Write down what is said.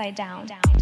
upside down. down.